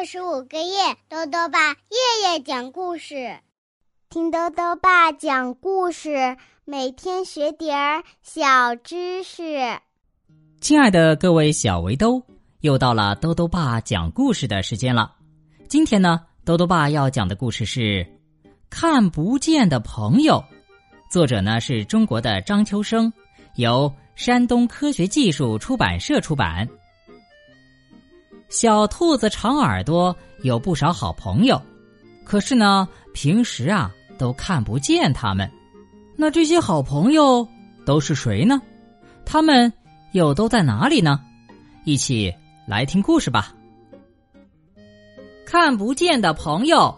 二十五个月，豆豆爸夜夜讲故事，听豆豆爸讲故事，每天学点儿小知识。亲爱的各位小围兜，又到了豆豆爸讲故事的时间了。今天呢，豆豆爸要讲的故事是《看不见的朋友》，作者呢是中国的张秋生，由山东科学技术出版社出版。小兔子长耳朵有不少好朋友，可是呢，平时啊都看不见他们。那这些好朋友都是谁呢？他们又都在哪里呢？一起来听故事吧。看不见的朋友，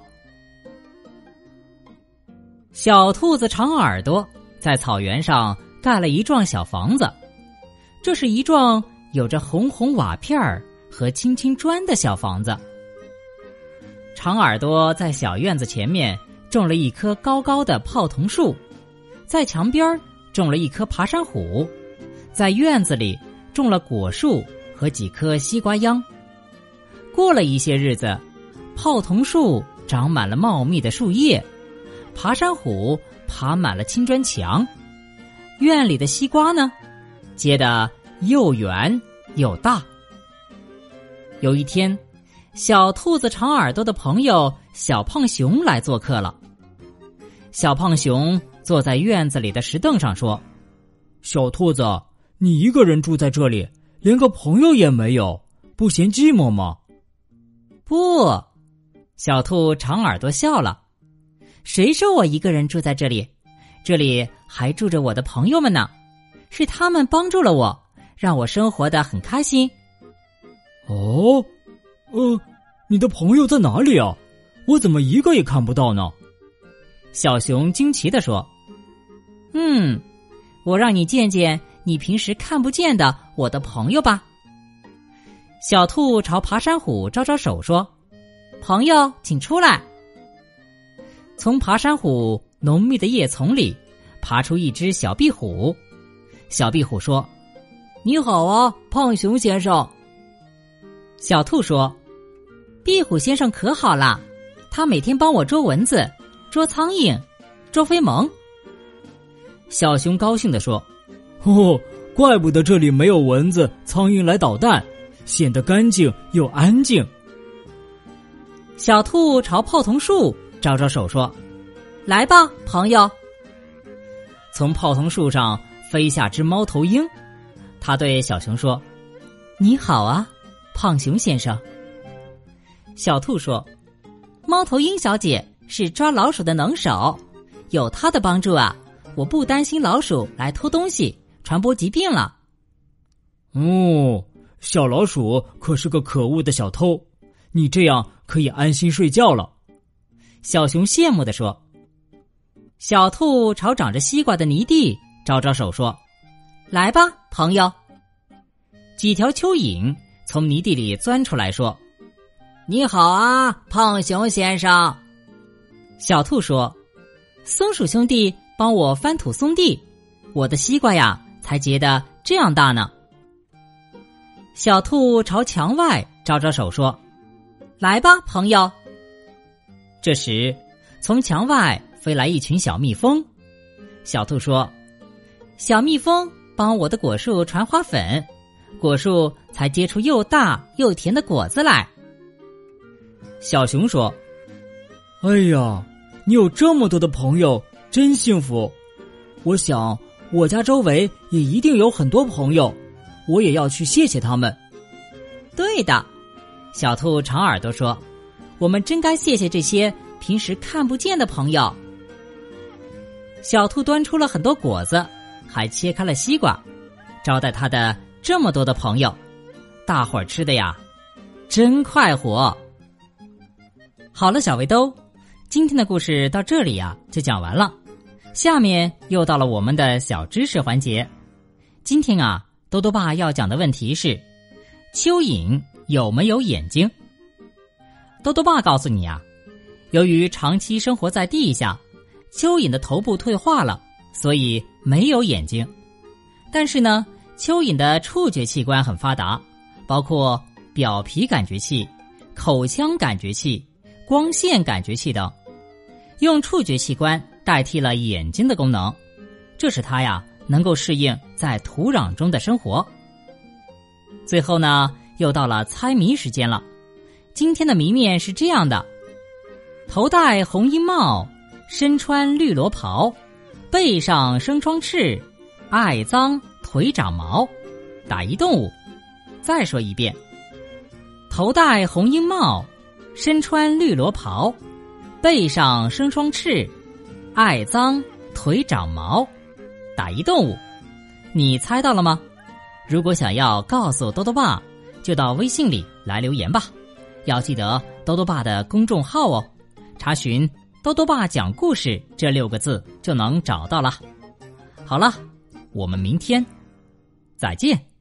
小兔子长耳朵在草原上盖了一幢小房子，这是一幢有着红红瓦片儿。和青青砖的小房子。长耳朵在小院子前面种了一棵高高的泡桐树，在墙边种了一棵爬山虎，在院子里种了果树和几棵西瓜秧。过了一些日子，泡桐树长满了茂密的树叶，爬山虎爬满了青砖墙，院里的西瓜呢，结得又圆又大。有一天，小兔子长耳朵的朋友小胖熊来做客了。小胖熊坐在院子里的石凳上说：“小兔子，你一个人住在这里，连个朋友也没有，不嫌寂寞吗？”不，小兔长耳朵笑了：“谁说我一个人住在这里？这里还住着我的朋友们呢，是他们帮助了我，让我生活的很开心。”哦，呃，你的朋友在哪里啊？我怎么一个也看不到呢？小熊惊奇的说：“嗯，我让你见见你平时看不见的我的朋友吧。”小兔朝爬山虎招招手说：“朋友，请出来。”从爬山虎浓密的叶丛里爬出一只小壁虎。小壁虎说：“你好啊，胖熊先生。”小兔说：“壁虎先生可好了，他每天帮我捉蚊子、捉苍蝇、捉飞蚊。”小熊高兴地说：“哦，怪不得这里没有蚊子、苍蝇来捣蛋，显得干净又安静。”小兔朝泡桐树招招手说：“来吧，朋友。”从泡桐树上飞下只猫头鹰，他对小熊说：“你好啊。”胖熊先生，小兔说：“猫头鹰小姐是抓老鼠的能手，有她的帮助啊，我不担心老鼠来偷东西、传播疾病了。”哦，小老鼠可是个可恶的小偷，你这样可以安心睡觉了。”小熊羡慕的说。小兔朝长着西瓜的泥地招招手说：“来吧，朋友。”几条蚯蚓。从泥地里钻出来说：“你好啊，胖熊先生。”小兔说：“松鼠兄弟帮我翻土松地，我的西瓜呀才结的这样大呢。”小兔朝墙外招招手说：“来吧，朋友。”这时，从墙外飞来一群小蜜蜂。小兔说：“小蜜蜂帮我的果树传花粉。”果树才结出又大又甜的果子来。小熊说：“哎呀，你有这么多的朋友，真幸福！我想我家周围也一定有很多朋友，我也要去谢谢他们。”对的，小兔长耳朵说：“我们真该谢谢这些平时看不见的朋友。”小兔端出了很多果子，还切开了西瓜，招待他的。这么多的朋友，大伙儿吃的呀，真快活。好了，小围兜，今天的故事到这里呀就讲完了。下面又到了我们的小知识环节。今天啊，多多爸要讲的问题是：蚯蚓有没有眼睛？多多爸告诉你啊，由于长期生活在地下，蚯蚓的头部退化了，所以没有眼睛。但是呢。蚯蚓的触觉器官很发达，包括表皮感觉器、口腔感觉器、光线感觉器等，用触觉器官代替了眼睛的功能，这使它呀能够适应在土壤中的生活。最后呢，又到了猜谜时间了。今天的谜面是这样的：头戴红缨帽，身穿绿罗袍，背上生双翅，爱脏腿长毛，打一动物。再说一遍：头戴红缨帽，身穿绿罗袍，背上生双翅，爱脏腿长毛，打一动物。你猜到了吗？如果想要告诉多多爸，就到微信里来留言吧。要记得多多爸的公众号哦，查询“多多爸讲故事”这六个字就能找到了。好了，我们明天再见。